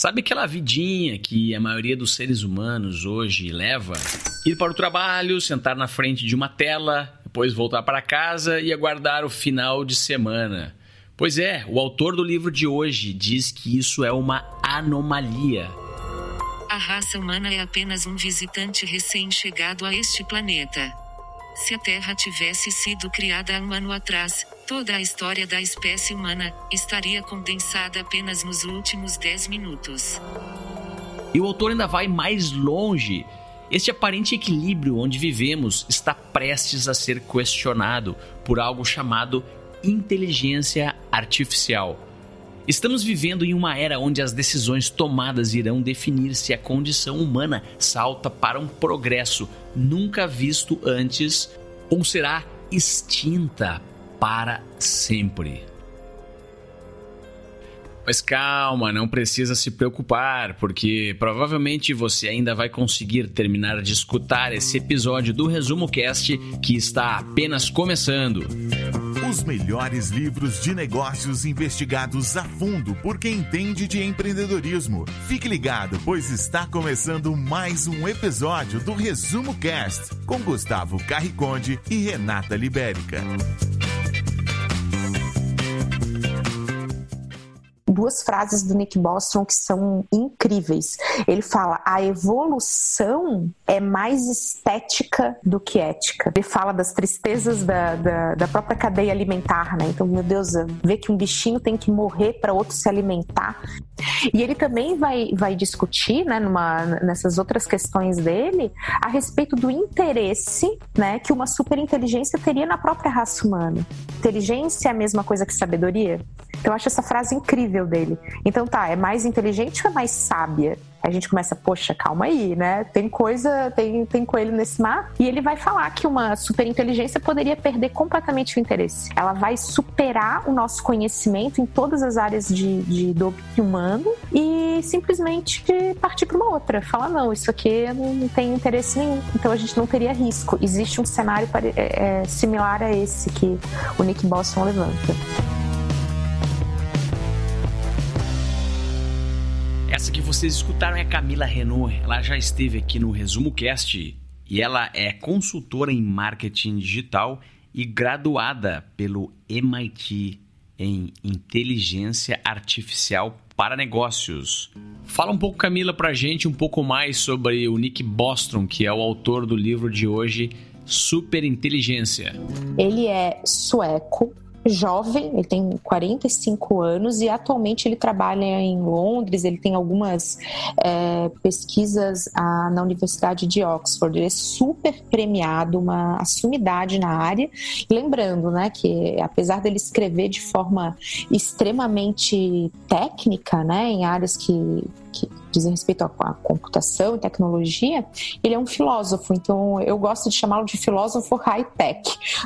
Sabe aquela vidinha que a maioria dos seres humanos hoje leva? Ir para o trabalho, sentar na frente de uma tela, depois voltar para casa e aguardar o final de semana. Pois é, o autor do livro de hoje diz que isso é uma anomalia. A raça humana é apenas um visitante recém-chegado a este planeta. Se a Terra tivesse sido criada há um ano atrás, toda a história da espécie humana estaria condensada apenas nos últimos 10 minutos. E o autor ainda vai mais longe. Este aparente equilíbrio onde vivemos está prestes a ser questionado por algo chamado inteligência artificial. Estamos vivendo em uma era onde as decisões tomadas irão definir se a condição humana salta para um progresso nunca visto antes ou será extinta para sempre. Mas calma, não precisa se preocupar, porque provavelmente você ainda vai conseguir terminar de escutar esse episódio do Resumo Cast que está apenas começando. Os melhores livros de negócios investigados a fundo por quem entende de empreendedorismo. Fique ligado, pois está começando mais um episódio do Resumo Cast com Gustavo Carriconde e Renata Libérica. Duas frases do Nick Bostrom que são incríveis. Ele fala: a evolução é mais estética do que ética. Ele fala das tristezas da, da, da própria cadeia alimentar, né? Então, meu Deus, ver que um bichinho tem que morrer para outro se alimentar. E ele também vai, vai discutir, né, numa, nessas outras questões dele, a respeito do interesse né, que uma superinteligência teria na própria raça humana. Inteligência é a mesma coisa que sabedoria? Então, eu acho essa frase incrível dele. Então, tá, é mais inteligente ou é mais sábia? a gente começa, poxa, calma aí, né? Tem coisa, tem, tem coelho nesse mar. E ele vai falar que uma superinteligência poderia perder completamente o interesse. Ela vai superar o nosso conhecimento em todas as áreas de, de humano e simplesmente partir para uma outra. Falar, não, isso aqui não tem interesse nenhum. Então a gente não teria risco. Existe um cenário é, é, similar a esse que o Nick Boston levanta. Essa que vocês escutaram é a Camila Renault. Ela já esteve aqui no Resumo Cast e ela é consultora em marketing digital e graduada pelo MIT em inteligência artificial para negócios. Fala um pouco, Camila, pra gente um pouco mais sobre o Nick Bostrom, que é o autor do livro de hoje, Super Inteligência. Ele é sueco, jovem, ele tem 45 anos e atualmente ele trabalha em Londres, ele tem algumas é, pesquisas ah, na Universidade de Oxford, ele é super premiado, uma sumidade na área. Lembrando, né, que apesar dele escrever de forma extremamente técnica, né, em áreas que, que dizem respeito à, computação e tecnologia, ele é um filósofo, então eu gosto de chamá-lo de filósofo high-tech.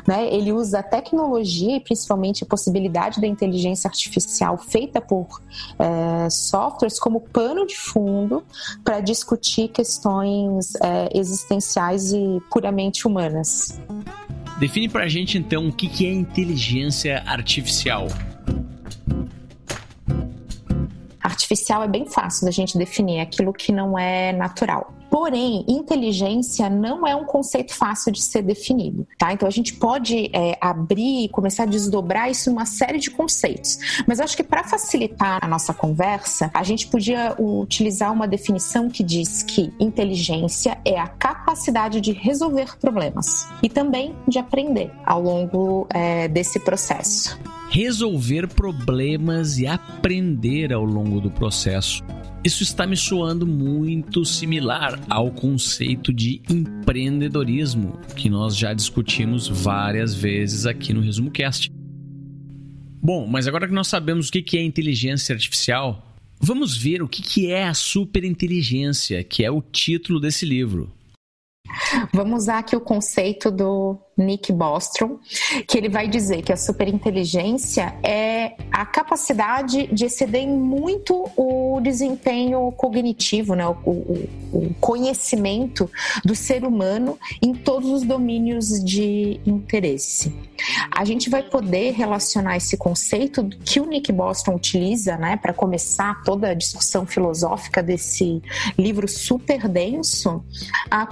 Né? Ele usa a tecnologia e principalmente a possibilidade da inteligência artificial feita por é, softwares como pano de fundo para discutir questões é, existenciais e puramente humanas. Define para a gente então o que é inteligência artificial artificial é bem fácil da gente definir, é aquilo que não é natural. Porém, inteligência não é um conceito fácil de ser definido, tá? Então a gente pode é, abrir e começar a desdobrar isso em uma série de conceitos. Mas acho que para facilitar a nossa conversa, a gente podia utilizar uma definição que diz que inteligência é a capacidade de resolver problemas e também de aprender ao longo é, desse processo resolver problemas e aprender ao longo do processo. Isso está me soando muito similar ao conceito de empreendedorismo, que nós já discutimos várias vezes aqui no Resumo Cast. Bom, mas agora que nós sabemos o que é inteligência artificial, vamos ver o que é a superinteligência, que é o título desse livro. Vamos usar aqui o conceito do Nick Bostrom, que ele vai dizer que a superinteligência é a capacidade de exceder muito o desempenho cognitivo, né, o, o, o conhecimento do ser humano em todos os domínios de interesse. A gente vai poder relacionar esse conceito que o Nick Bostrom utiliza, né, para começar toda a discussão filosófica desse livro super denso,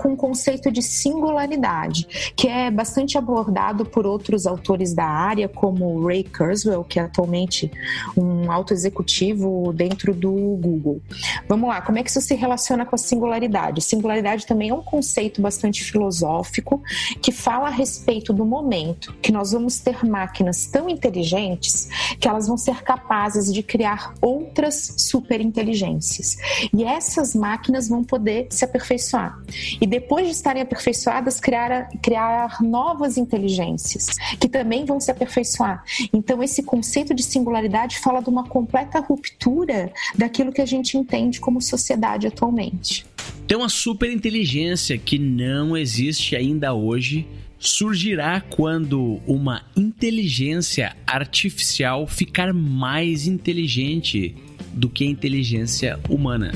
com o conceito de singularidade, que é bastante abordado por outros autores da área, como Ray Kurzweil, que é atualmente um alto executivo dentro do Google. Vamos lá, como é que isso se relaciona com a singularidade? Singularidade também é um conceito bastante filosófico que fala a respeito do momento que nós vamos ter máquinas tão inteligentes que elas vão ser capazes de criar outras superinteligências. E essas máquinas vão poder se aperfeiçoar. E depois de estarem aperfeiçoadas, criar, criar novas inteligências que também vão se aperfeiçoar. Então, esse conceito de singularidade fala de uma completa ruptura daquilo que a gente entende como sociedade atualmente. Então, a superinteligência que não existe ainda hoje surgirá quando uma inteligência artificial ficar mais inteligente do que a inteligência humana.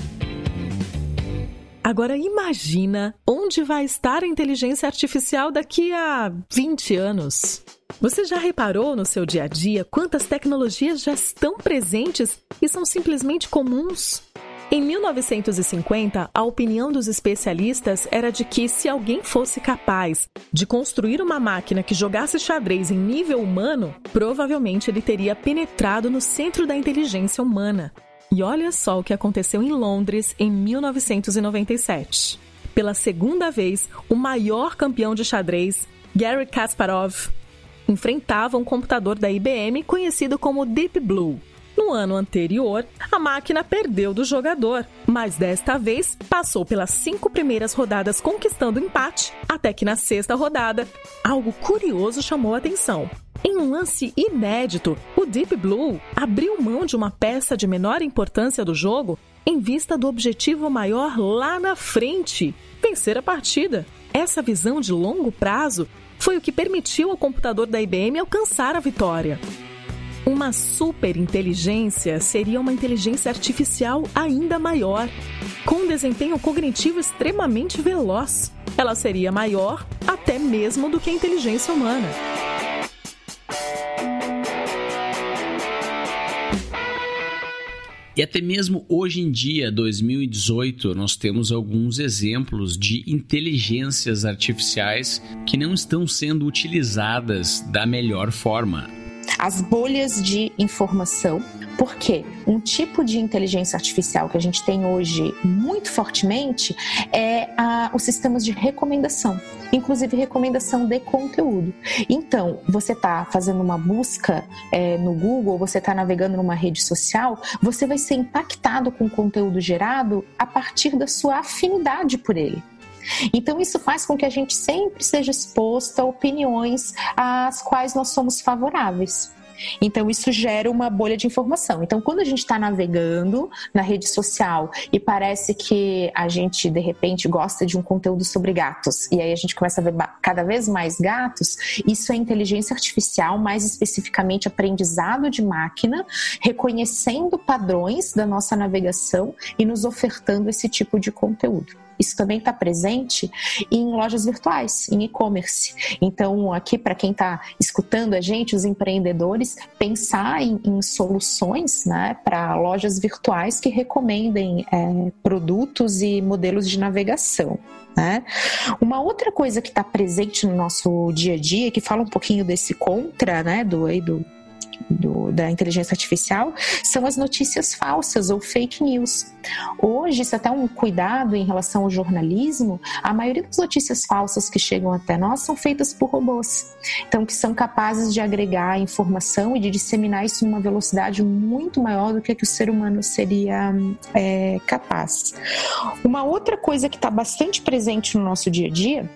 Agora imagina onde vai estar a inteligência artificial daqui a 20 anos. Você já reparou no seu dia a dia quantas tecnologias já estão presentes e são simplesmente comuns? Em 1950, a opinião dos especialistas era de que se alguém fosse capaz de construir uma máquina que jogasse xadrez em nível humano, provavelmente ele teria penetrado no centro da inteligência humana. E olha só o que aconteceu em Londres em 1997. Pela segunda vez, o maior campeão de xadrez, Gary Kasparov, enfrentava um computador da IBM conhecido como Deep Blue. No ano anterior, a máquina perdeu do jogador, mas desta vez passou pelas cinco primeiras rodadas conquistando empate, até que na sexta rodada, algo curioso chamou a atenção. Em um lance inédito, o Deep Blue abriu mão de uma peça de menor importância do jogo em vista do objetivo maior lá na frente vencer a partida. Essa visão de longo prazo foi o que permitiu ao computador da IBM alcançar a vitória. Uma superinteligência seria uma inteligência artificial ainda maior, com um desempenho cognitivo extremamente veloz. Ela seria maior até mesmo do que a inteligência humana. E até mesmo hoje em dia, 2018, nós temos alguns exemplos de inteligências artificiais que não estão sendo utilizadas da melhor forma as bolhas de informação, porque um tipo de inteligência artificial que a gente tem hoje muito fortemente é a, os sistemas de recomendação, inclusive recomendação de conteúdo. Então, você está fazendo uma busca é, no Google, você está navegando numa rede social, você vai ser impactado com o conteúdo gerado a partir da sua afinidade por ele. Então, isso faz com que a gente sempre seja exposto a opiniões às quais nós somos favoráveis. Então, isso gera uma bolha de informação. Então, quando a gente está navegando na rede social e parece que a gente, de repente, gosta de um conteúdo sobre gatos, e aí a gente começa a ver cada vez mais gatos, isso é inteligência artificial, mais especificamente aprendizado de máquina, reconhecendo padrões da nossa navegação e nos ofertando esse tipo de conteúdo. Isso também está presente em lojas virtuais, em e-commerce. Então, aqui, para quem está escutando a gente, os empreendedores, pensar em, em soluções né, para lojas virtuais que recomendem é, produtos e modelos de navegação. Né? Uma outra coisa que está presente no nosso dia a dia, que fala um pouquinho desse contra, né, do, do do, da inteligência artificial são as notícias falsas ou fake news. Hoje, isso é até um cuidado em relação ao jornalismo, a maioria das notícias falsas que chegam até nós são feitas por robôs. Então, que são capazes de agregar informação e de disseminar isso numa velocidade muito maior do que, que o ser humano seria é, capaz. Uma outra coisa que está bastante presente no nosso dia a dia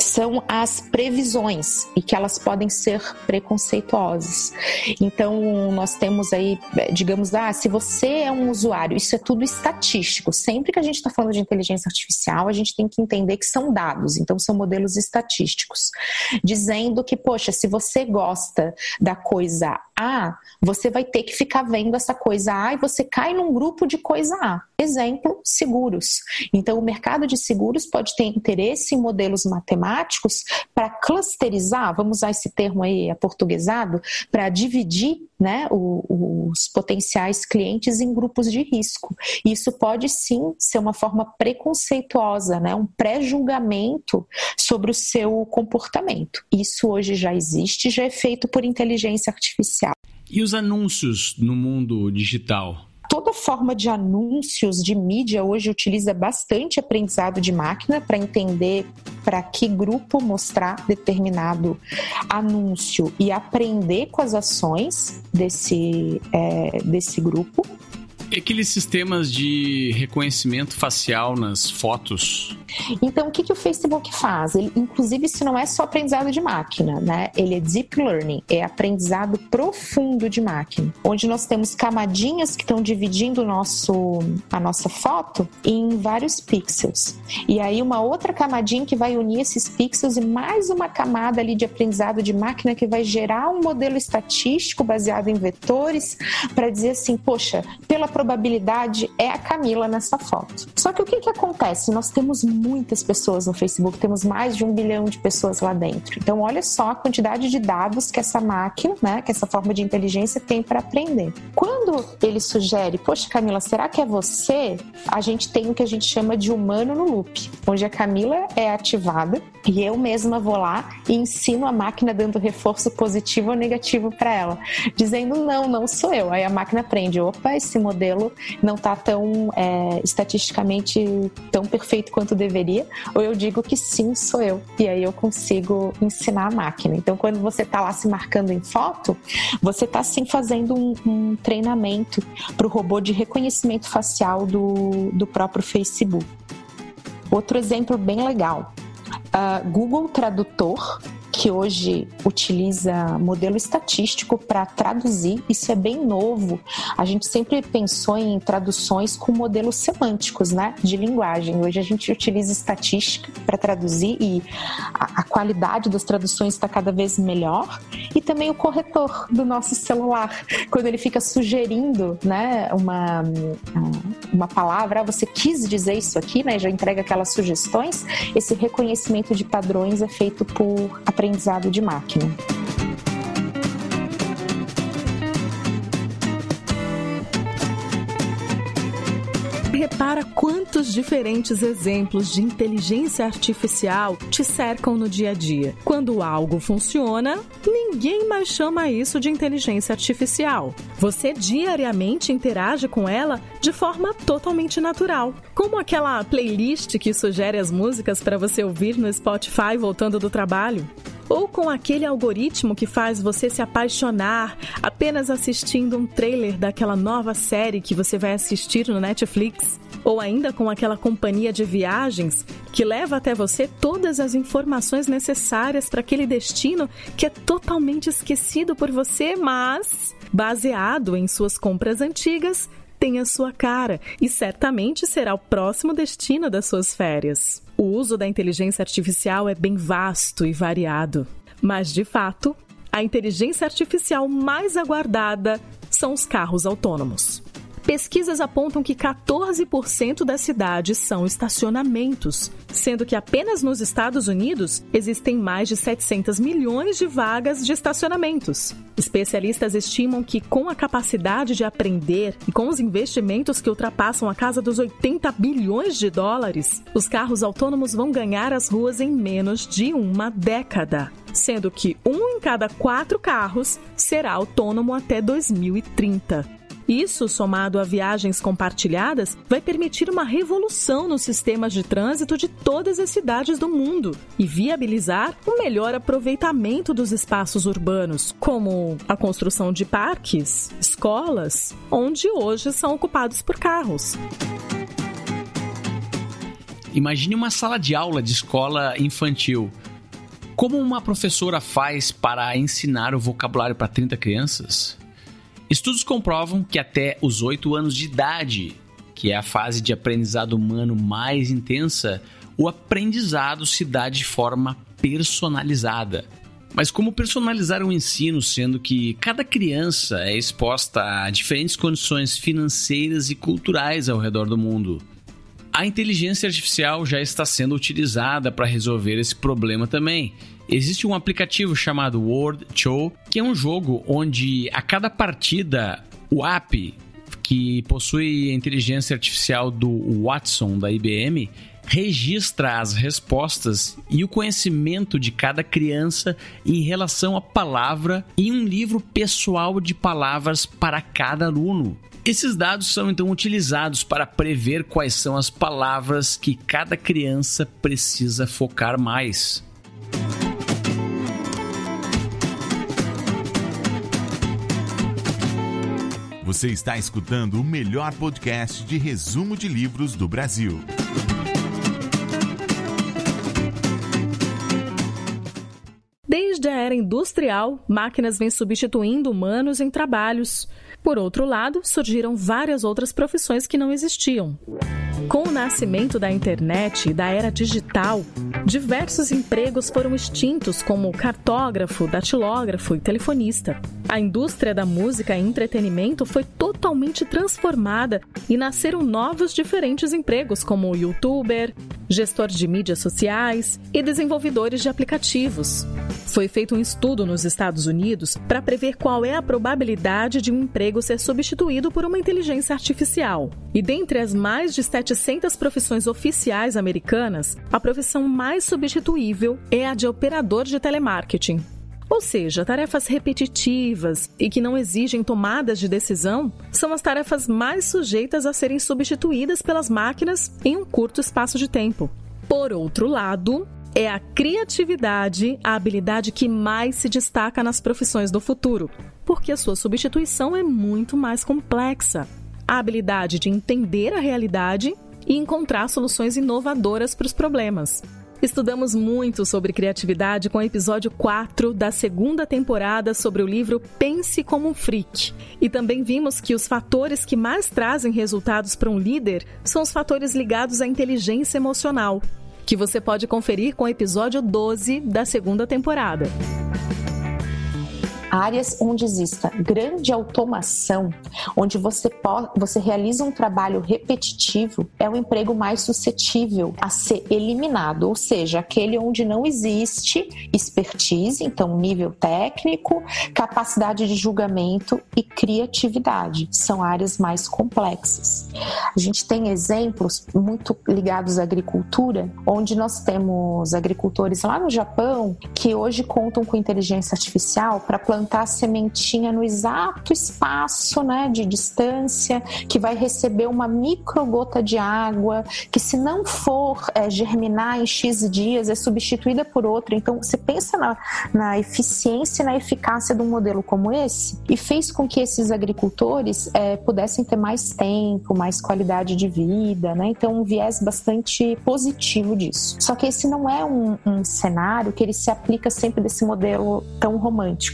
são as previsões e que elas podem ser preconceituosas. Então, nós temos aí, digamos, ah, se você é um usuário, isso é tudo estatístico. Sempre que a gente está falando de inteligência artificial, a gente tem que entender que são dados, então são modelos estatísticos, dizendo que, poxa, se você gosta da coisa A, você vai ter que ficar vendo essa coisa A e você cai num grupo de coisa A. Exemplo, seguros. Então, o mercado de seguros pode ter interesse em modelos matemáticos para clusterizar, vamos usar esse termo aí aportuguesado, para dividir né, os potenciais clientes em grupos de risco. Isso pode sim ser uma forma preconceituosa, né, um pré-julgamento sobre o seu comportamento. Isso hoje já existe, já é feito por inteligência artificial. E os anúncios no mundo digital? toda forma de anúncios de mídia hoje utiliza bastante aprendizado de máquina para entender para que grupo mostrar determinado anúncio e aprender com as ações desse, é, desse grupo. E aqueles sistemas de reconhecimento facial nas fotos? Então, o que, que o Facebook faz? Ele, inclusive, isso não é só aprendizado de máquina, né? Ele é deep learning, é aprendizado profundo de máquina, onde nós temos camadinhas que estão dividindo nosso, a nossa foto em vários pixels. E aí, uma outra camadinha que vai unir esses pixels e mais uma camada ali de aprendizado de máquina que vai gerar um modelo estatístico baseado em vetores para dizer assim, poxa, pela probabilidade é a Camila nessa foto. Só que o que, que acontece? Nós temos muitas pessoas no Facebook, temos mais de um bilhão de pessoas lá dentro. Então, olha só a quantidade de dados que essa máquina, né, que essa forma de inteligência tem para aprender. Quando ele sugere, poxa, Camila, será que é você? A gente tem o que a gente chama de humano no loop, onde a Camila é ativada e eu mesma vou lá e ensino a máquina dando reforço positivo ou negativo para ela, dizendo não, não sou eu. Aí a máquina aprende, opa, esse modelo modelo não está tão é, estatisticamente tão perfeito quanto deveria, ou eu digo que sim, sou eu. E aí eu consigo ensinar a máquina. Então, quando você está lá se marcando em foto, você está sim fazendo um, um treinamento para o robô de reconhecimento facial do, do próprio Facebook. Outro exemplo bem legal. Uh, Google Tradutor que hoje utiliza modelo estatístico para traduzir. Isso é bem novo. A gente sempre pensou em traduções com modelos semânticos, né, de linguagem. Hoje a gente utiliza estatística para traduzir e a, a, qualidade das traduções está cada vez melhor. E também o corretor do nosso celular, quando ele fica sugerindo, né, uma uma palavra, ah, você quis dizer isso aqui, né, já entrega aquelas sugestões. Esse reconhecimento de padrões é feito por aprendizado de máquina. Repara quantos diferentes exemplos de inteligência artificial te cercam no dia a dia. Quando algo funciona, ninguém mais chama isso de inteligência artificial. Você diariamente interage com ela de forma totalmente natural, como aquela playlist que sugere as músicas para você ouvir no Spotify voltando do trabalho ou com aquele algoritmo que faz você se apaixonar apenas assistindo um trailer daquela nova série que você vai assistir no Netflix, ou ainda com aquela companhia de viagens que leva até você todas as informações necessárias para aquele destino que é totalmente esquecido por você, mas baseado em suas compras antigas, tem a sua cara e certamente será o próximo destino das suas férias. O uso da inteligência artificial é bem vasto e variado, mas de fato, a inteligência artificial mais aguardada são os carros autônomos. Pesquisas apontam que 14% das cidades são estacionamentos, sendo que apenas nos Estados Unidos existem mais de 700 milhões de vagas de estacionamentos. Especialistas estimam que, com a capacidade de aprender e com os investimentos que ultrapassam a casa dos 80 bilhões de dólares, os carros autônomos vão ganhar as ruas em menos de uma década sendo que um em cada quatro carros será autônomo até 2030. Isso, somado a viagens compartilhadas, vai permitir uma revolução nos sistemas de trânsito de todas as cidades do mundo e viabilizar um melhor aproveitamento dos espaços urbanos, como a construção de parques, escolas, onde hoje são ocupados por carros. Imagine uma sala de aula de escola infantil Como uma professora faz para ensinar o vocabulário para 30 crianças? Estudos comprovam que até os 8 anos de idade, que é a fase de aprendizado humano mais intensa, o aprendizado se dá de forma personalizada. Mas como personalizar o ensino, sendo que cada criança é exposta a diferentes condições financeiras e culturais ao redor do mundo? A inteligência artificial já está sendo utilizada para resolver esse problema também. Existe um aplicativo chamado Word Show, que é um jogo onde a cada partida o app que possui a inteligência artificial do Watson da IBM registra as respostas e o conhecimento de cada criança em relação à palavra em um livro pessoal de palavras para cada aluno. Esses dados são então utilizados para prever quais são as palavras que cada criança precisa focar mais. Você está escutando o melhor podcast de resumo de livros do Brasil. Desde a era industrial, máquinas vêm substituindo humanos em trabalhos. Por outro lado, surgiram várias outras profissões que não existiam. Com o nascimento da internet e da era digital, diversos empregos foram extintos, como cartógrafo, datilógrafo e telefonista. A indústria da música e entretenimento foi totalmente transformada e nasceram novos diferentes empregos, como youtuber, gestor de mídias sociais e desenvolvedores de aplicativos. Foi feito um estudo nos Estados Unidos para prever qual é a probabilidade de um emprego ser substituído por uma inteligência artificial. E dentre as mais de 700 profissões oficiais americanas, a profissão mais substituível é a de operador de telemarketing. Ou seja, tarefas repetitivas e que não exigem tomadas de decisão são as tarefas mais sujeitas a serem substituídas pelas máquinas em um curto espaço de tempo. Por outro lado, é a criatividade a habilidade que mais se destaca nas profissões do futuro, porque a sua substituição é muito mais complexa. A habilidade de entender a realidade e encontrar soluções inovadoras para os problemas. Estudamos muito sobre criatividade com o episódio 4 da segunda temporada sobre o livro Pense como um Freak. E também vimos que os fatores que mais trazem resultados para um líder são os fatores ligados à inteligência emocional, que você pode conferir com o episódio 12 da segunda temporada áreas onde exista grande automação, onde você, você realiza um trabalho repetitivo, é o emprego mais suscetível a ser eliminado, ou seja, aquele onde não existe expertise, então nível técnico, capacidade de julgamento e criatividade. São áreas mais complexas. A gente tem exemplos muito ligados à agricultura, onde nós temos agricultores lá no Japão que hoje contam com inteligência artificial para plantar plantar a sementinha no exato espaço né, de distância, que vai receber uma microgota de água, que se não for é, germinar em X dias, é substituída por outra. Então, você pensa na, na eficiência e na eficácia de um modelo como esse e fez com que esses agricultores é, pudessem ter mais tempo, mais qualidade de vida, né? Então, um viés bastante positivo disso. Só que esse não é um, um cenário que ele se aplica sempre desse modelo tão romântico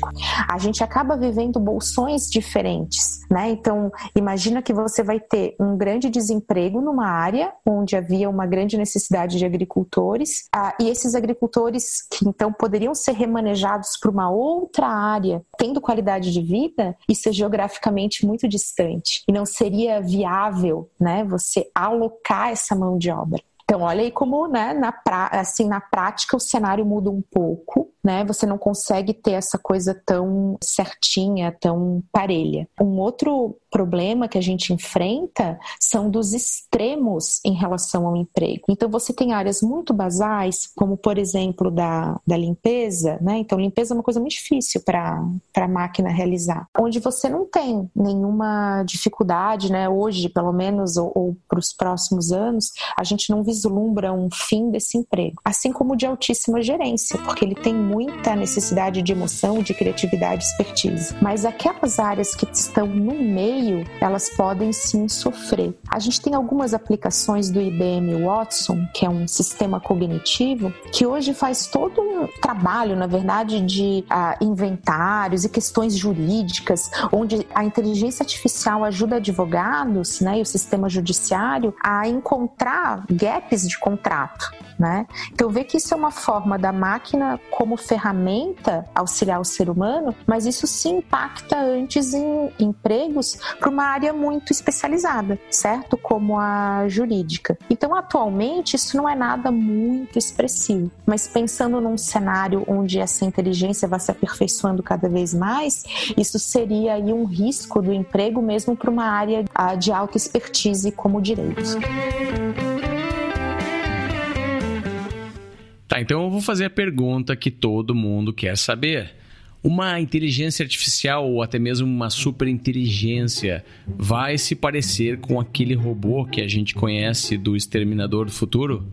a gente acaba vivendo bolsões diferentes, né? Então, imagina que você vai ter um grande desemprego numa área onde havia uma grande necessidade de agricultores, ah, e esses agricultores que então poderiam ser remanejados para uma outra área, tendo qualidade de vida, isso é geograficamente muito distante e não seria viável, né? Você alocar essa mão de obra. Então, olha aí como, né, na, pra, assim, na prática o cenário muda um pouco, né? Você não consegue ter essa coisa tão certinha, tão parelha. Um outro problema que a gente enfrenta são dos extremos em relação ao emprego. Então, você tem áreas muito basais, como, por exemplo, da, da limpeza, né? Então, limpeza é uma coisa muito difícil para a máquina realizar, onde você não tem nenhuma dificuldade, né? Hoje, pelo menos, ou, ou para os próximos anos, a gente não vislumbra um fim desse emprego. Assim como de altíssima gerência, porque ele tem muita necessidade de emoção, de criatividade, expertise. Mas aquelas áreas que estão no meio, elas podem sim sofrer. A gente tem algumas aplicações do IBM Watson, que é um sistema cognitivo, que hoje faz todo um trabalho, na verdade, de uh, inventários e questões jurídicas, onde a inteligência artificial ajuda advogados né, e o sistema judiciário a encontrar gaps de contrato. Né? Então, vê que isso é uma forma da máquina como ferramenta auxiliar o ser humano, mas isso se impacta antes em empregos para uma área muito especializada, certo? Como a jurídica. Então, atualmente, isso não é nada muito expressivo, mas pensando num cenário onde essa inteligência vai se aperfeiçoando cada vez mais, isso seria aí um risco do emprego mesmo para uma área de alta expertise como direitos. Tá, então eu vou fazer a pergunta que todo mundo quer saber. Uma inteligência artificial ou até mesmo uma superinteligência vai se parecer com aquele robô que a gente conhece do Exterminador do Futuro?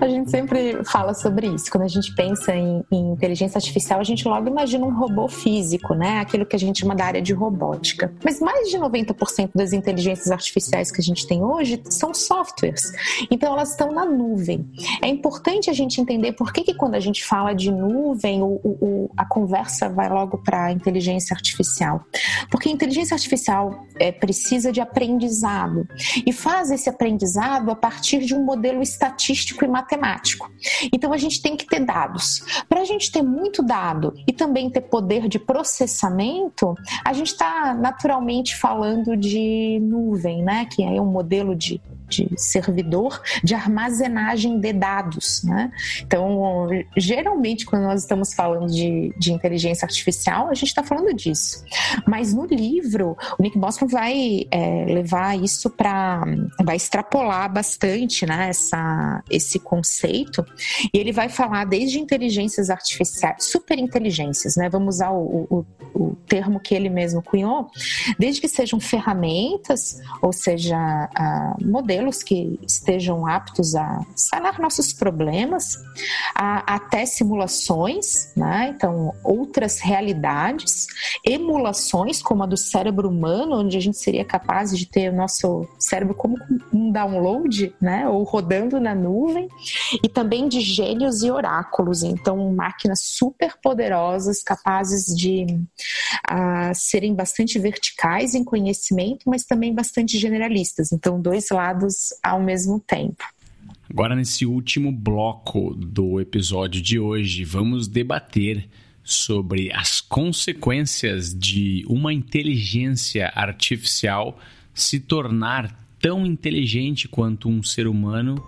A gente sempre fala sobre isso. Quando a gente pensa em, em, inteligência artificial, a gente logo imagina um robô físico, né? Aquilo que a gente chama da área de robótica. Mas mais de 90% das inteligências artificiais que a gente tem hoje são softwares. Então elas estão na nuvem. É importante a gente entender por que, que quando a gente fala de nuvem, o, o, a conversa vai logo para a inteligência artificial. Porque a inteligência artificial é, precisa de aprendizado e faz esse aprendizado a partir de um modelo estatístico e matemático. Então a gente tem que ter dados. Para a gente ter muito dado e também ter poder de processamento, a gente está naturalmente falando de nuvem, né? Que é um modelo de de servidor de armazenagem de dados. Né? Então, geralmente, quando nós estamos falando de, de inteligência artificial, a gente está falando disso. Mas no livro, o Nick Bostrom vai é, levar isso para. vai extrapolar bastante né, essa, esse conceito, e ele vai falar desde inteligências artificiais, superinteligências, né? vamos usar o, o, o termo que ele mesmo cunhou, desde que sejam ferramentas, ou seja, uh, modelos modelos que estejam aptos a sanar nossos problemas, a, até simulações, né? então outras realidades, emulações como a do cérebro humano, onde a gente seria capaz de ter o nosso cérebro como um download, né? ou rodando na nuvem, e também de gênios e oráculos, então máquinas super poderosas, capazes de uh, serem bastante verticais em conhecimento, mas também bastante generalistas. Então, dois lados ao mesmo tempo. Agora, nesse último bloco do episódio de hoje, vamos debater sobre as consequências de uma inteligência artificial se tornar tão inteligente quanto um ser humano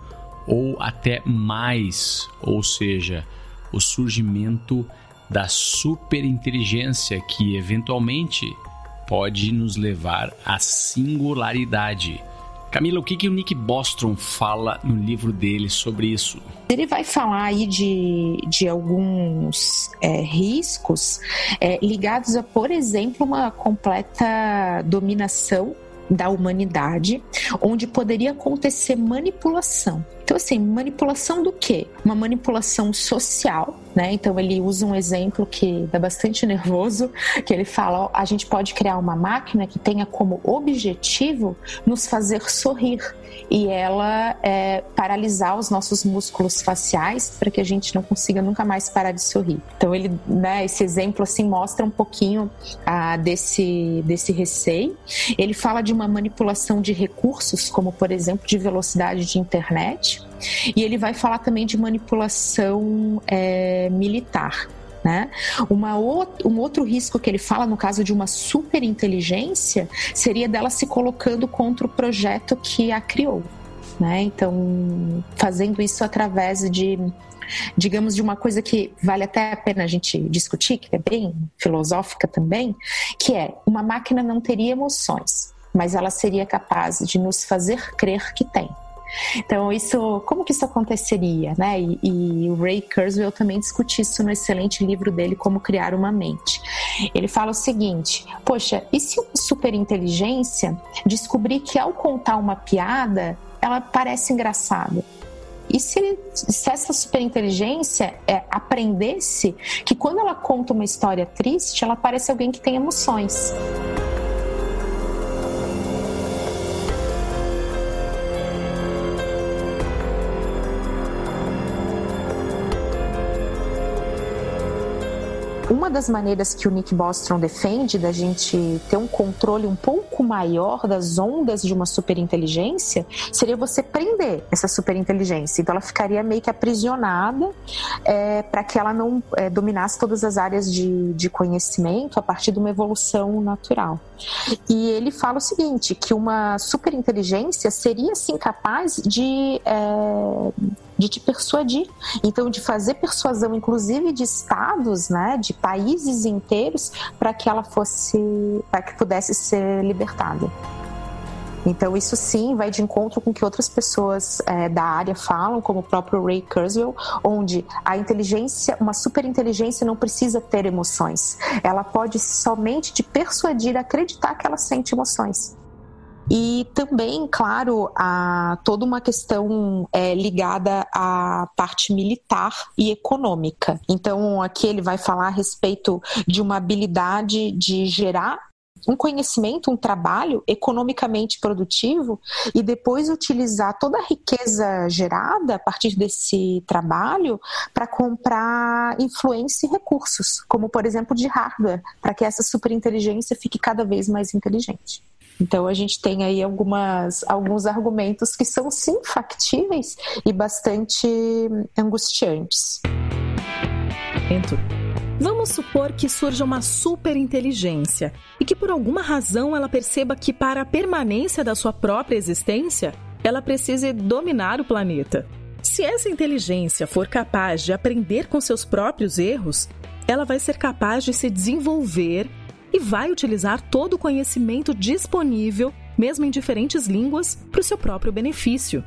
ou até mais, ou seja, o surgimento da superinteligência que eventualmente pode nos levar à singularidade. Camila, o que, que o Nick Bostrom fala no livro dele sobre isso? Ele vai falar aí de, de alguns é, riscos é, ligados a, por exemplo, uma completa dominação da humanidade, onde poderia acontecer manipulação. Então, assim, manipulação do quê? Uma manipulação social, né? Então, ele usa um exemplo que dá bastante nervoso, que ele fala: ó, a gente pode criar uma máquina que tenha como objetivo nos fazer sorrir e ela é, paralisar os nossos músculos faciais para que a gente não consiga nunca mais parar de sorrir. Então, ele, né, esse exemplo assim mostra um pouquinho ah, desse, desse receio. Ele fala de uma manipulação de recursos, como por exemplo de velocidade de internet e ele vai falar também de manipulação é, militar. Né? Uma um outro risco que ele fala no caso de uma superinteligência seria dela se colocando contra o projeto que a criou. Né? Então, fazendo isso através de, digamos, de uma coisa que vale até a pena a gente discutir, que é bem filosófica também, que é uma máquina não teria emoções, mas ela seria capaz de nos fazer crer que tem. Então, isso, como que isso aconteceria, né? E, e, o Ray Kurzweil também discute isso no excelente livro dele, Como Criar uma Mente. Ele fala o seguinte: poxa, e se uma superinteligência descobrir que ao contar uma piada, ela parece engraçada? e se, se essa superinteligência é, aprendesse que quando ela conta uma história triste, ela parece alguém que tem emoções. Uma das maneiras que o Nick Bostrom defende da gente ter um controle um pouco maior das ondas de uma superinteligência seria você prender essa superinteligência. Então ela ficaria meio que aprisionada é, para que ela não é, dominasse todas as áreas de, de conhecimento a partir de uma evolução natural. E ele fala o seguinte, que uma superinteligência seria sim capaz de é, de te persuadir. Então, de fazer persuasão, inclusive de estados, né, de países inteiros, para que ela fosse, para que pudesse ser libertada. Então, isso sim vai de encontro com que outras pessoas é, da área falam, como o próprio Ray Kurzweil, onde a inteligência, uma superinteligência não precisa ter emoções. Ela pode somente te persuadir a acreditar que ela sente emoções. E também, claro, toda uma questão é, ligada à parte militar e econômica. Então, aqui ele vai falar a respeito de uma habilidade de gerar um conhecimento, um trabalho economicamente produtivo e depois utilizar toda a riqueza gerada a partir desse trabalho para comprar influência e recursos, como por exemplo de hardware, para que essa superinteligência fique cada vez mais inteligente. Então a gente tem aí algumas, alguns argumentos que são sim factíveis e bastante angustiantes. Vamos supor que surja uma superinteligência e que por alguma razão ela perceba que para a permanência da sua própria existência, ela precise dominar o planeta. Se essa inteligência for capaz de aprender com seus próprios erros, ela vai ser capaz de se desenvolver e vai utilizar todo o conhecimento disponível, mesmo em diferentes línguas, para o seu próprio benefício.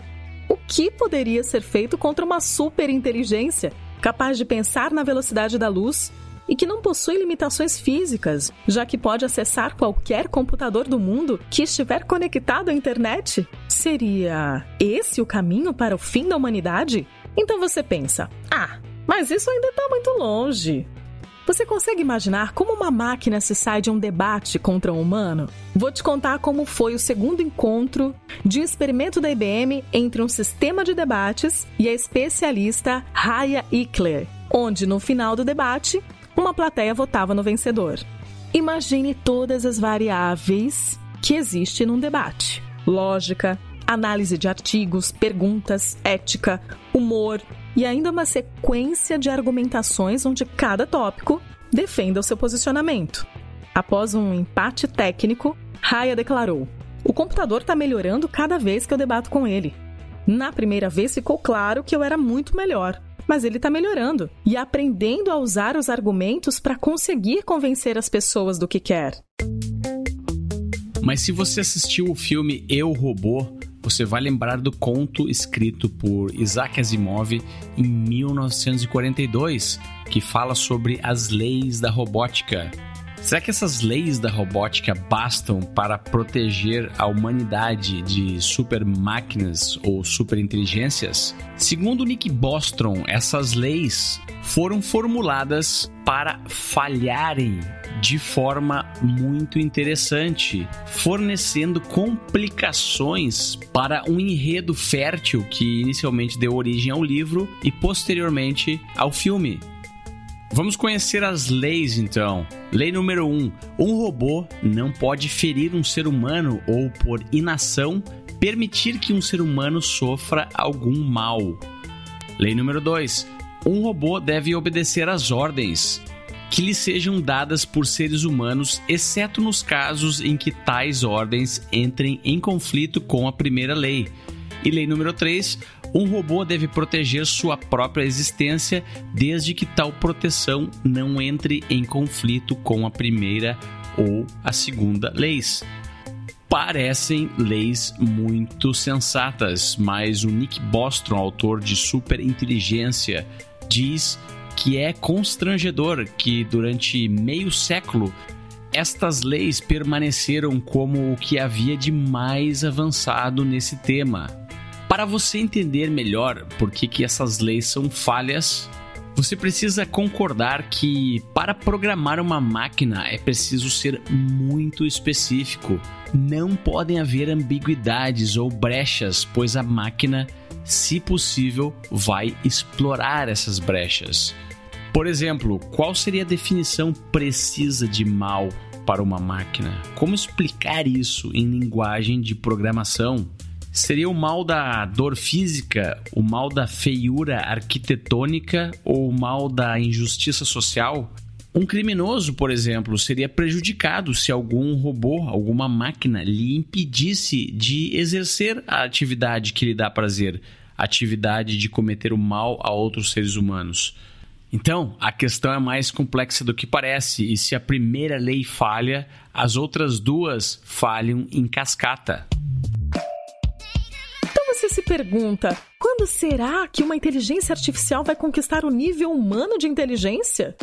O que poderia ser feito contra uma superinteligência capaz de pensar na velocidade da luz e que não possui limitações físicas, já que pode acessar qualquer computador do mundo que estiver conectado à internet? Seria esse o caminho para o fim da humanidade? Então você pensa: ah, mas isso ainda está muito longe. Você consegue imaginar como uma máquina se sai de um debate contra um humano? Vou te contar como foi o segundo encontro de um experimento da IBM entre um sistema de debates e a especialista Raya Ickler, onde no final do debate, uma plateia votava no vencedor. Imagine todas as variáveis que existem num debate: lógica, análise de artigos, perguntas, ética, humor, e ainda uma sequência de argumentações onde cada tópico defenda o seu posicionamento. Após um empate técnico, Raya declarou: O computador está melhorando cada vez que eu debato com ele. Na primeira vez ficou claro que eu era muito melhor, mas ele está melhorando e aprendendo a usar os argumentos para conseguir convencer as pessoas do que quer. Mas se você assistiu o filme Eu Robô, você vai lembrar do conto escrito por Isaac Asimov em 1942, que fala sobre as leis da robótica. Será que essas leis da robótica bastam para proteger a humanidade de super máquinas ou superinteligências? Segundo Nick Bostrom, essas leis foram formuladas para falharem de forma muito interessante, fornecendo complicações para um enredo fértil que inicialmente deu origem ao livro e posteriormente ao filme. Vamos conhecer as leis então. Lei número 1: um, um robô não pode ferir um ser humano ou, por inação, permitir que um ser humano sofra algum mal. Lei número 2: um robô deve obedecer às ordens que lhe sejam dadas por seres humanos, exceto nos casos em que tais ordens entrem em conflito com a primeira lei. E lei número 3, um robô deve proteger sua própria existência desde que tal proteção não entre em conflito com a primeira ou a segunda leis. Parecem leis muito sensatas, mas o Nick Bostrom, autor de Super Inteligência, diz que é constrangedor que durante meio século estas leis permaneceram como o que havia de mais avançado nesse tema. Para você entender melhor por que, que essas leis são falhas, você precisa concordar que para programar uma máquina é preciso ser muito específico. Não podem haver ambiguidades ou brechas, pois a máquina, se possível, vai explorar essas brechas. Por exemplo, qual seria a definição precisa de mal para uma máquina? Como explicar isso em linguagem de programação? Seria o mal da dor física, o mal da feiura arquitetônica ou o mal da injustiça social? Um criminoso, por exemplo, seria prejudicado se algum robô, alguma máquina lhe impedisse de exercer a atividade que lhe dá prazer, a atividade de cometer o mal a outros seres humanos. Então, a questão é mais complexa do que parece, e se a primeira lei falha, as outras duas falham em cascata. Pergunta: quando será que uma inteligência artificial vai conquistar o nível humano de inteligência?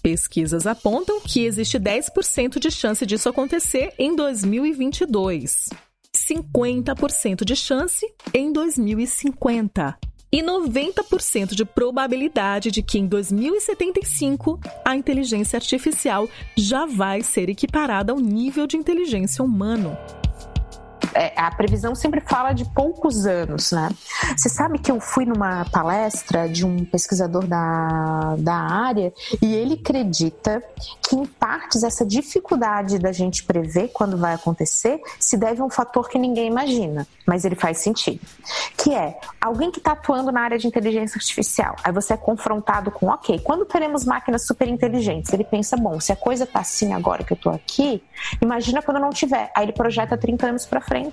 Pesquisas apontam que existe 10% de chance disso acontecer em 2022, 50% de chance em 2050 e 90% de probabilidade de que em 2075 a inteligência artificial já vai ser equiparada ao nível de inteligência humano a previsão sempre fala de poucos anos, né? Você sabe que eu fui numa palestra de um pesquisador da, da área e ele acredita que, em partes, essa dificuldade da gente prever quando vai acontecer se deve a um fator que ninguém imagina, mas ele faz sentido. Que é alguém que está atuando na área de inteligência artificial. Aí você é confrontado com, ok, quando teremos máquinas super inteligentes? Ele pensa, bom, se a coisa está assim agora que eu estou aqui, imagina quando não tiver. Aí ele projeta 30 anos para frente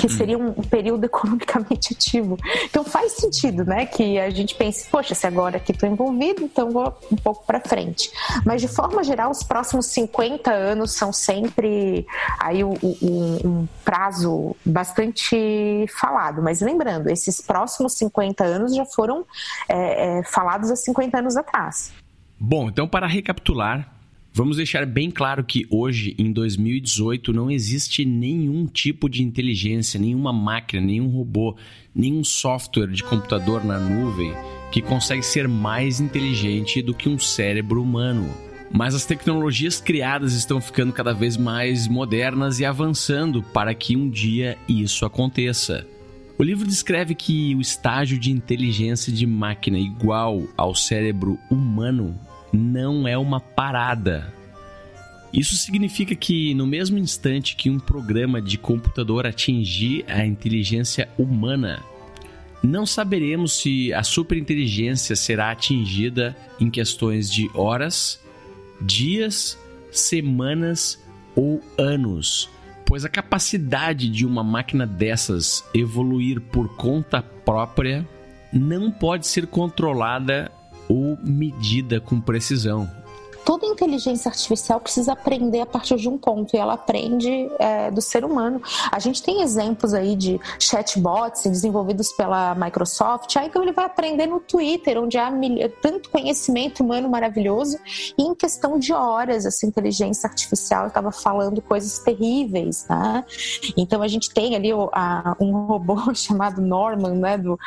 que seria um período economicamente ativo. Então faz sentido, né, que a gente pense, poxa, se agora que estou envolvido, então vou um pouco para frente. Mas de forma geral, os próximos 50 anos são sempre aí um, um, um prazo bastante falado. Mas lembrando, esses próximos 50 anos já foram é, é, falados há 50 anos atrás. Bom, então para recapitular, Vamos deixar bem claro que hoje, em 2018, não existe nenhum tipo de inteligência, nenhuma máquina, nenhum robô, nenhum software de computador na nuvem que consegue ser mais inteligente do que um cérebro humano. Mas as tecnologias criadas estão ficando cada vez mais modernas e avançando para que um dia isso aconteça. O livro descreve que o estágio de inteligência de máquina igual ao cérebro humano não é uma parada. Isso significa que, no mesmo instante que um programa de computador atingir a inteligência humana, não saberemos se a superinteligência será atingida em questões de horas, dias, semanas ou anos, pois a capacidade de uma máquina dessas evoluir por conta própria não pode ser controlada ou medida com precisão toda inteligência artificial precisa aprender a partir de um ponto e ela aprende é, do ser humano. A gente tem exemplos aí de chatbots desenvolvidos pela Microsoft, aí então ele vai aprender no Twitter, onde há tanto conhecimento humano maravilhoso, e em questão de horas essa inteligência artificial estava falando coisas terríveis, né? Então a gente tem ali o, a, um robô chamado Norman, né? Do,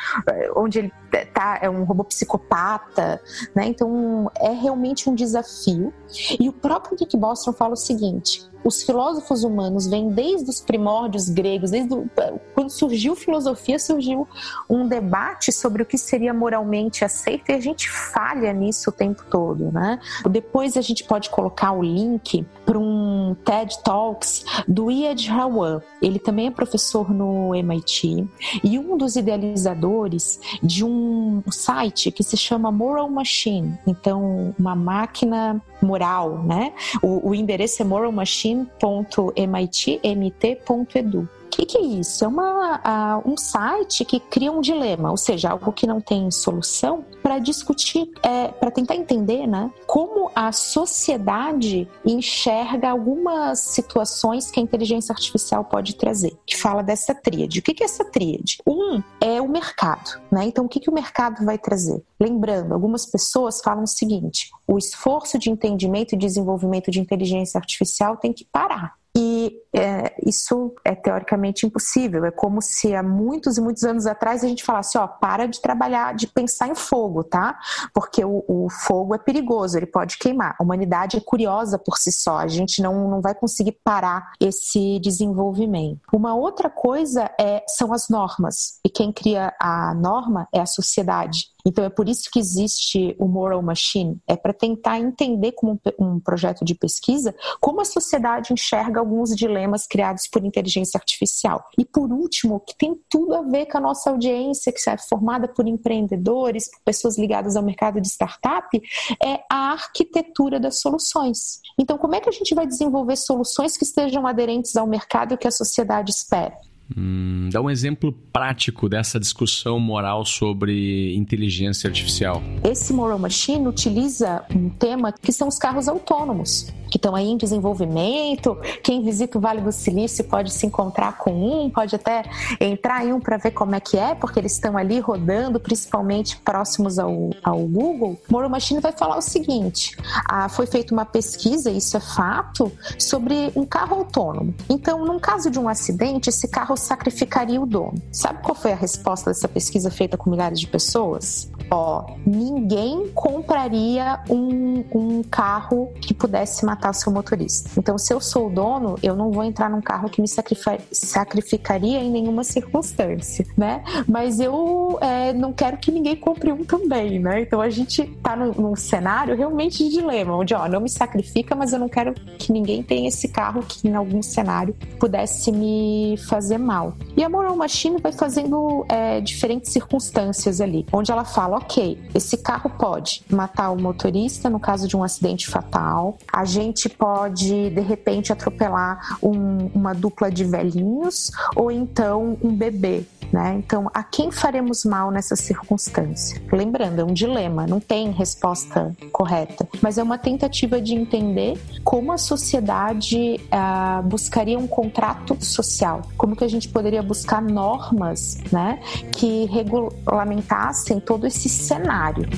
onde ele tá, é um robô psicopata, né? Então é realmente um desafio. E o próprio Nick Bostrom fala o seguinte: os filósofos humanos vêm desde os primórdios gregos, desde o, quando surgiu filosofia, surgiu um debate sobre o que seria moralmente aceito e a gente falha nisso o tempo todo, né? Depois a gente pode colocar o link para um TED Talks do Iyad Hawan. Ele também é professor no MIT e um dos idealizadores de um site que se chama Moral Machine. Então, uma máquina moral, né? O, o endereço é moralmachine.mit.edu. Que, que, é isso? É uma, um site que cria um dilema, ou seja, algo que não tem solução, para discutir, é, para tentar entender né, como a sociedade enxerga algumas situações que a inteligência artificial pode trazer, que fala dessa tríade. O que, que é essa tríade? Um é o mercado. Né? Então, o que, que o mercado vai trazer? Lembrando, algumas pessoas falam o seguinte: o esforço de entendimento e desenvolvimento de inteligência artificial tem que parar. E é, isso é teoricamente impossível. É como se há muitos e muitos anos atrás a gente falasse: ó, para de trabalhar, de pensar em fogo, tá? Porque o, o fogo é perigoso, ele pode queimar. A humanidade é curiosa por si só, a gente não, não vai conseguir parar esse desenvolvimento. Uma outra coisa é, são as normas, e quem cria a norma é a sociedade. Então é por isso que existe o Moral Machine, é para tentar entender como um projeto de pesquisa como a sociedade enxerga alguns dilemas criados por inteligência artificial. E por último, que tem tudo a ver com a nossa audiência, que é formada por empreendedores, por pessoas ligadas ao mercado de startup, é a arquitetura das soluções. Então, como é que a gente vai desenvolver soluções que estejam aderentes ao mercado que a sociedade espera? Hum, dá um exemplo prático dessa discussão moral sobre inteligência artificial. Esse Moral Machine utiliza um tema que são os carros autônomos que estão aí em desenvolvimento. Quem visita o Vale do Silício pode se encontrar com um, pode até entrar em um para ver como é que é, porque eles estão ali rodando, principalmente próximos ao, ao Google. Moro Machine vai falar o seguinte: ah, foi feita uma pesquisa, isso é fato, sobre um carro autônomo. Então, num caso de um acidente, esse carro sacrificaria o dono. Sabe qual foi a resposta dessa pesquisa feita com milhares de pessoas? Ó, ninguém compraria um, um carro que pudesse matar seu motorista. Então, se eu sou o dono, eu não vou entrar num carro que me sacrificaria em nenhuma circunstância, né? Mas eu é, não quero que ninguém compre um também, né? Então, a gente tá num, num cenário realmente de dilema, onde, ó, não me sacrifica, mas eu não quero que ninguém tenha esse carro que em algum cenário pudesse me fazer mal. E a Moral Machine vai fazendo é, diferentes circunstâncias ali, onde ela fala, ok, esse carro pode matar o motorista no caso de um acidente fatal, a gente gente pode, de repente, atropelar um, uma dupla de velhinhos ou então um bebê. Né? Então, a quem faremos mal nessa circunstância? Lembrando, é um dilema, não tem resposta correta, mas é uma tentativa de entender como a sociedade ah, buscaria um contrato social, como que a gente poderia buscar normas né, que regulamentassem todo esse cenário.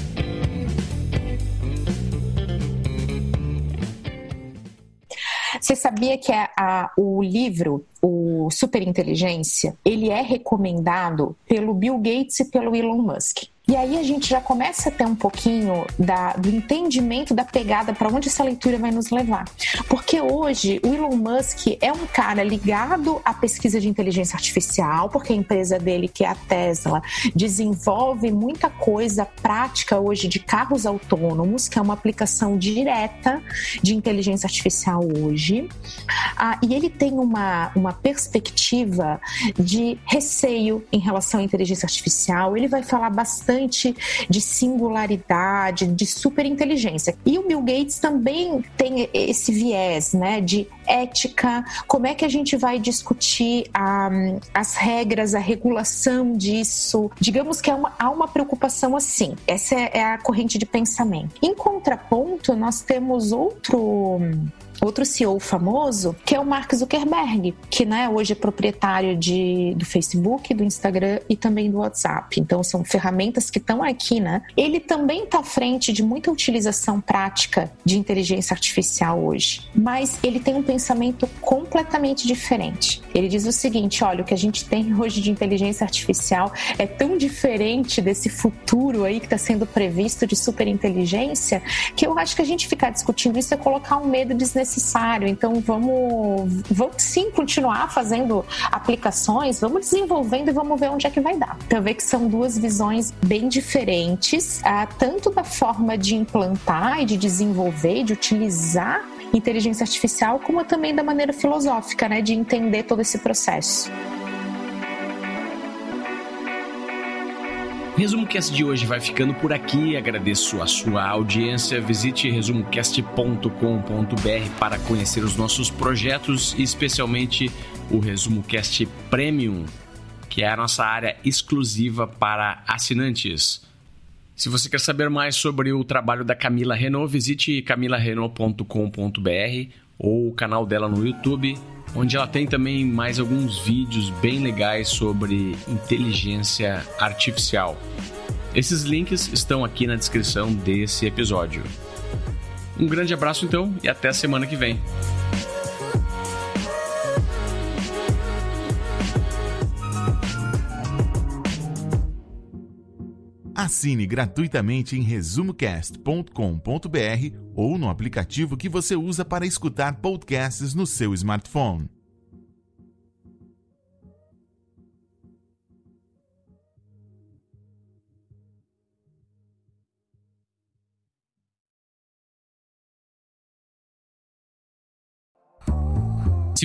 Você sabia que a, a, o livro, o Superinteligência, ele é recomendado pelo Bill Gates e pelo Elon Musk. E aí a gente já começa a ter um pouquinho da, do entendimento da pegada para onde essa leitura vai nos levar. Porque hoje o Elon Musk é um cara ligado à pesquisa de inteligência artificial, porque a empresa dele, que é a Tesla, desenvolve muita coisa prática hoje de carros autônomos, que é uma aplicação direta de inteligência artificial hoje. Ah, e ele tem uma, uma perspectiva de receio em relação à inteligência artificial. Ele vai falar bastante de singularidade, de superinteligência. E o Bill Gates também tem esse viés, né, de ética, como é que a gente vai discutir um, as regras, a regulação disso. Digamos que há uma, há uma preocupação assim. Essa é, é a corrente de pensamento. Em contraponto, nós temos outro outro CEO famoso, que é o Mark Zuckerberg, que né, hoje é proprietário de, do Facebook, do Instagram e também do WhatsApp. Então são ferramentas que estão aqui, né? Ele também está à frente de muita utilização prática de inteligência artificial hoje, mas ele tem um pensamento completamente diferente. Ele diz o seguinte: olha, o que a gente tem hoje de inteligência artificial é tão diferente desse futuro aí que está sendo previsto de superinteligência que eu acho que a gente ficar discutindo isso é colocar um medo desnecessário necessário. Então vamos, vamos sim continuar fazendo aplicações, vamos desenvolvendo e vamos ver onde é que vai dar. Então vê que são duas visões bem diferentes, ah, tanto da forma de implantar e de desenvolver, de utilizar inteligência artificial, como também da maneira filosófica, né, de entender todo esse processo. Resumo Cast de hoje vai ficando por aqui. Agradeço a sua audiência. Visite resumocast.com.br para conhecer os nossos projetos especialmente o Resumo Cast Premium, que é a nossa área exclusiva para assinantes. Se você quer saber mais sobre o trabalho da Camila Renault, visite camilarenault.com.br ou o canal dela no YouTube onde ela tem também mais alguns vídeos bem legais sobre inteligência artificial. Esses links estão aqui na descrição desse episódio. Um grande abraço então e até a semana que vem. Assine gratuitamente em resumocast.com.br ou no aplicativo que você usa para escutar podcasts no seu smartphone.